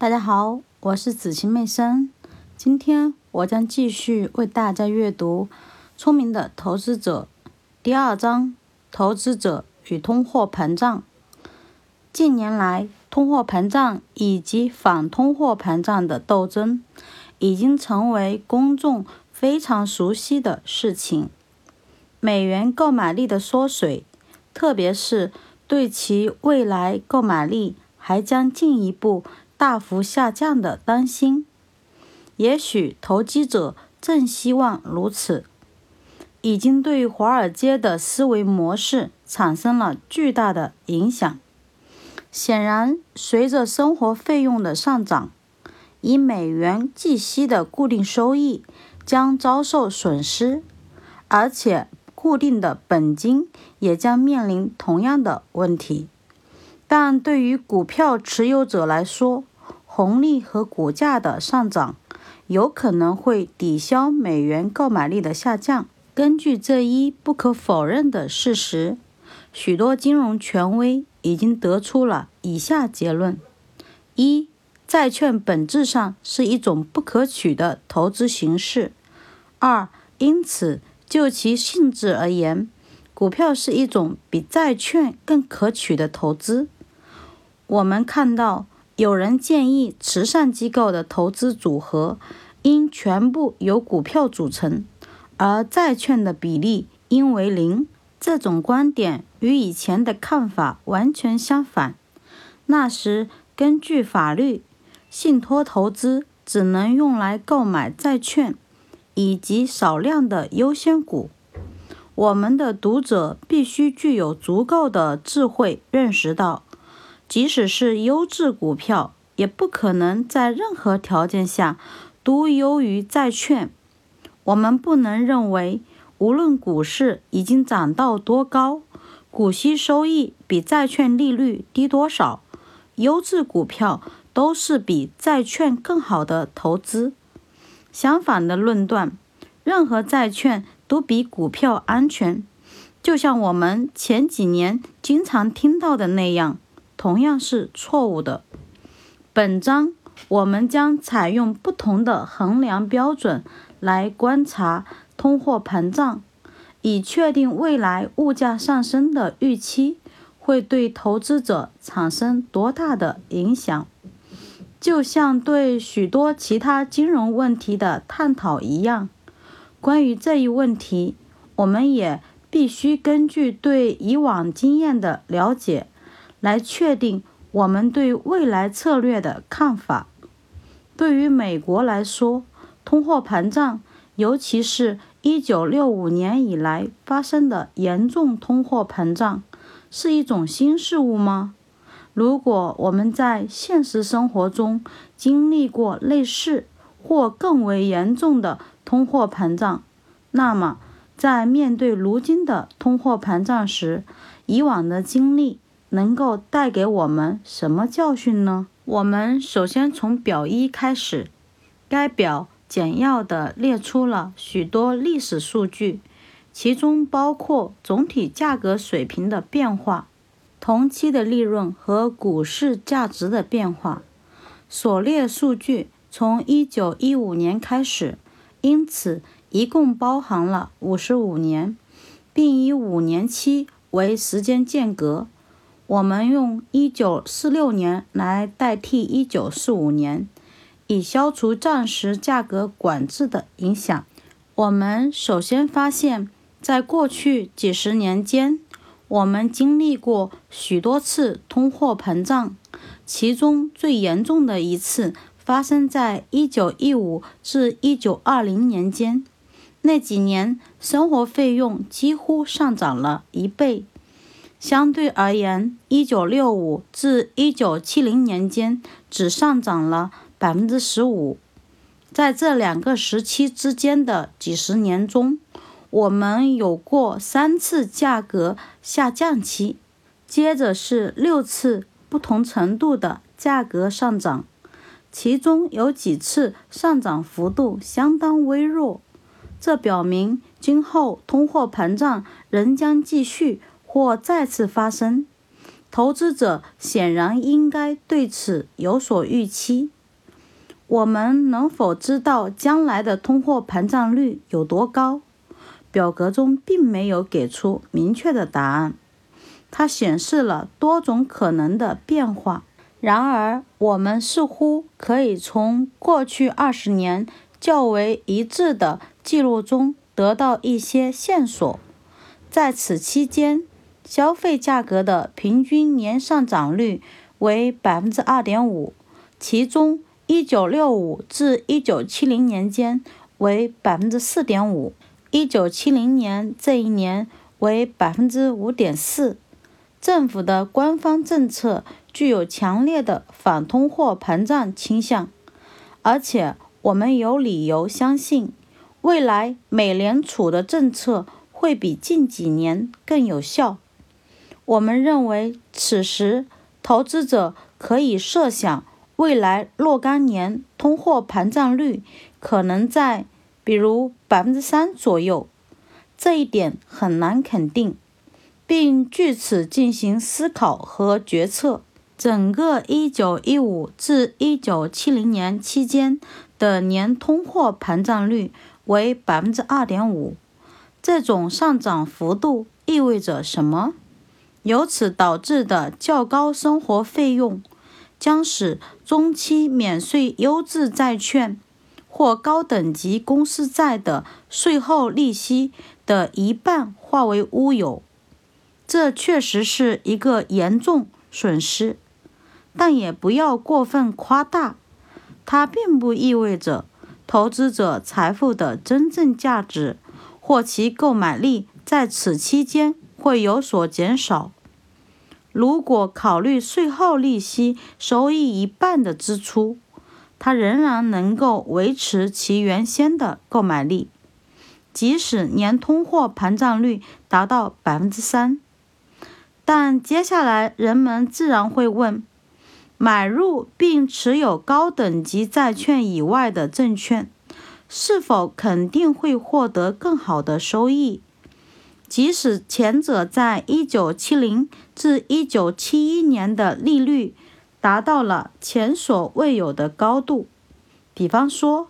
大家好，我是子晴妹生。今天我将继续为大家阅读《聪明的投资者》第二章：投资者与通货膨胀。近年来，通货膨胀以及反通货膨胀的斗争已经成为公众非常熟悉的事情。美元购买力的缩水，特别是对其未来购买力还将进一步。大幅下降的担心，也许投机者正希望如此，已经对华尔街的思维模式产生了巨大的影响。显然，随着生活费用的上涨，以美元计息的固定收益将遭受损失，而且固定的本金也将面临同样的问题。但对于股票持有者来说，红利和股价的上涨有可能会抵消美元购买力的下降。根据这一不可否认的事实，许多金融权威已经得出了以下结论：一、债券本质上是一种不可取的投资形式；二、因此就其性质而言，股票是一种比债券更可取的投资。我们看到。有人建议，慈善机构的投资组合应全部由股票组成，而债券的比例应为零。这种观点与以前的看法完全相反。那时，根据法律，信托投资只能用来购买债券以及少量的优先股。我们的读者必须具有足够的智慧，认识到。即使是优质股票，也不可能在任何条件下都优于债券。我们不能认为，无论股市已经涨到多高，股息收益比债券利率低多少，优质股票都是比债券更好的投资。相反的论断，任何债券都比股票安全，就像我们前几年经常听到的那样。同样是错误的。本章我们将采用不同的衡量标准来观察通货膨胀，以确定未来物价上升的预期会对投资者产生多大的影响。就像对许多其他金融问题的探讨一样，关于这一问题，我们也必须根据对以往经验的了解。来确定我们对未来策略的看法。对于美国来说，通货膨胀，尤其是1965年以来发生的严重通货膨胀，是一种新事物吗？如果我们在现实生活中经历过类似或更为严重的通货膨胀，那么在面对如今的通货膨胀时，以往的经历。能够带给我们什么教训呢？我们首先从表一开始。该表简要地列出了许多历史数据，其中包括总体价格水平的变化、同期的利润和股市价值的变化。所列数据从1915年开始，因此一共包含了55年，并以五年期为时间间隔。我们用一九四六年来代替一九四五年，以消除暂时价格管制的影响。我们首先发现，在过去几十年间，我们经历过许多次通货膨胀，其中最严重的一次发生在一九一五至一九二零年间。那几年，生活费用几乎上涨了一倍。相对而言，1965至1970年间只上涨了15%。在这两个时期之间的几十年中，我们有过三次价格下降期，接着是六次不同程度的价格上涨，其中有几次上涨幅度相当微弱。这表明今后通货膨胀仍将继续。或再次发生，投资者显然应该对此有所预期。我们能否知道将来的通货膨胀率有多高？表格中并没有给出明确的答案，它显示了多种可能的变化。然而，我们似乎可以从过去二十年较为一致的记录中得到一些线索。在此期间，消费价格的平均年上涨率为百分之二点五，其中。一九六五至一九七零年间为百分之四点五，一九七零年这一年为百分之五点四。政府的官方政策具有强烈的反通货膨胀倾向，而且我们有理由相信，未来美联储的政策会比近几年更有效。我们认为，此时投资者可以设想。未来若干年通货膨胀率可能在，比如百分之三左右，这一点很难肯定，并据此进行思考和决策。整个1915至1970年期间的年通货膨胀率为百分之二点五，这种上涨幅度意味着什么？由此导致的较高生活费用。将使中期免税优质债券或高等级公司债的税后利息的一半化为乌有，这确实是一个严重损失，但也不要过分夸大。它并不意味着投资者财富的真正价值或其购买力在此期间会有所减少。如果考虑税后利息收益一半的支出，它仍然能够维持其原先的购买力，即使年通货膨胀率达到百分之三。但接下来人们自然会问：买入并持有高等级债券以外的证券，是否肯定会获得更好的收益？即使前者在1970至1971年的利率达到了前所未有的高度，比方说，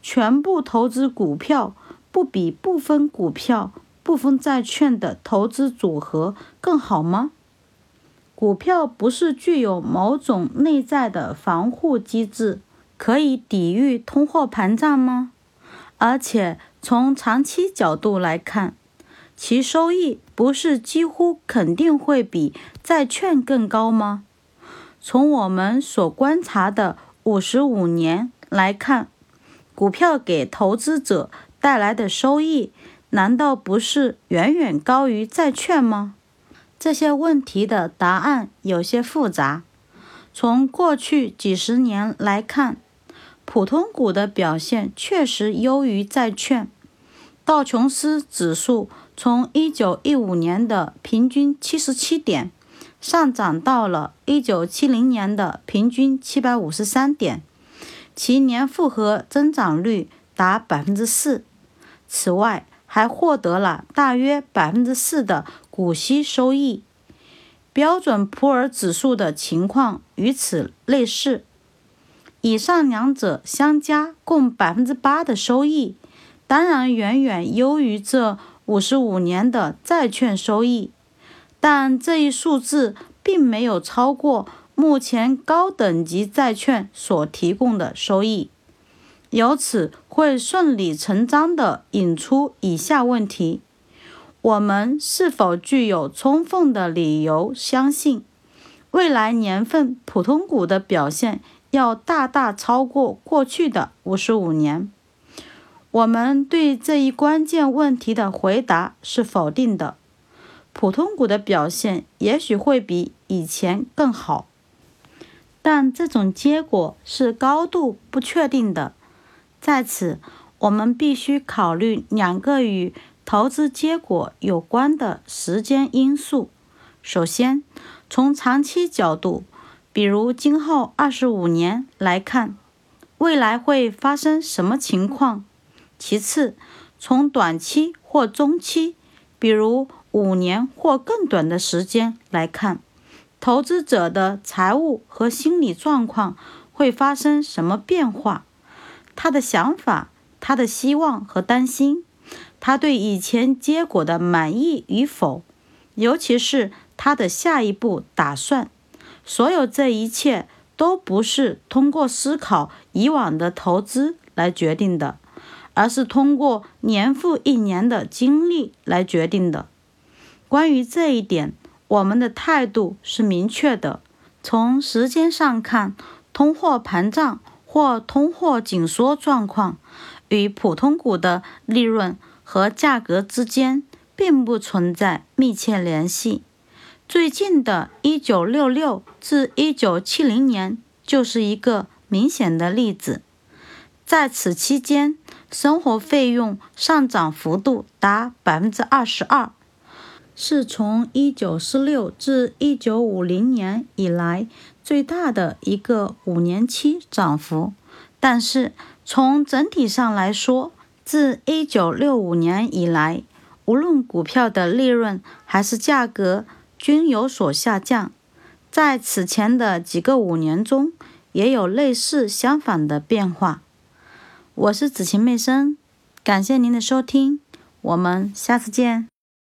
全部投资股票不比部分股票、部分债券的投资组合更好吗？股票不是具有某种内在的防护机制，可以抵御通货膨胀吗？而且从长期角度来看，其收益不是几乎肯定会比债券更高吗？从我们所观察的五十五年来看，股票给投资者带来的收益难道不是远远高于债券吗？这些问题的答案有些复杂。从过去几十年来看，普通股的表现确实优于债券。道琼斯指数。从一九一五年的平均七十七点上涨到了一九七零年的平均七百五十三点，其年复合增长率达百分之四。此外，还获得了大约百分之四的股息收益。标准普尔指数的情况与此类似。以上两者相加共百分之八的收益，当然远远优于这。五十五年的债券收益，但这一数字并没有超过目前高等级债券所提供的收益，由此会顺理成章地引出以下问题：我们是否具有充分的理由相信，未来年份普通股的表现要大大超过过去的五十五年？我们对这一关键问题的回答是否定的。普通股的表现也许会比以前更好，但这种结果是高度不确定的。在此，我们必须考虑两个与投资结果有关的时间因素。首先，从长期角度，比如今后二十五年来看，未来会发生什么情况？其次，从短期或中期，比如五年或更短的时间来看，投资者的财务和心理状况会发生什么变化，他的想法、他的希望和担心，他对以前结果的满意与否，尤其是他的下一步打算。所有这一切都不是通过思考以往的投资来决定的，而是通过年复一年的经历来决定的。关于这一点，我们的态度是明确的。从时间上看，通货膨胀或通货紧缩状况与普通股的利润和价格之间并不存在密切联系。最近的1966至1970年就是一个明显的例子。在此期间，生活费用上涨幅度达22%，是从1946至1950年以来最大的一个五年期涨幅。但是，从整体上来说，自1965年以来，无论股票的利润还是价格，均有所下降，在此前的几个五年中，也有类似相反的变化。我是子晴妹生，感谢您的收听，我们下次见。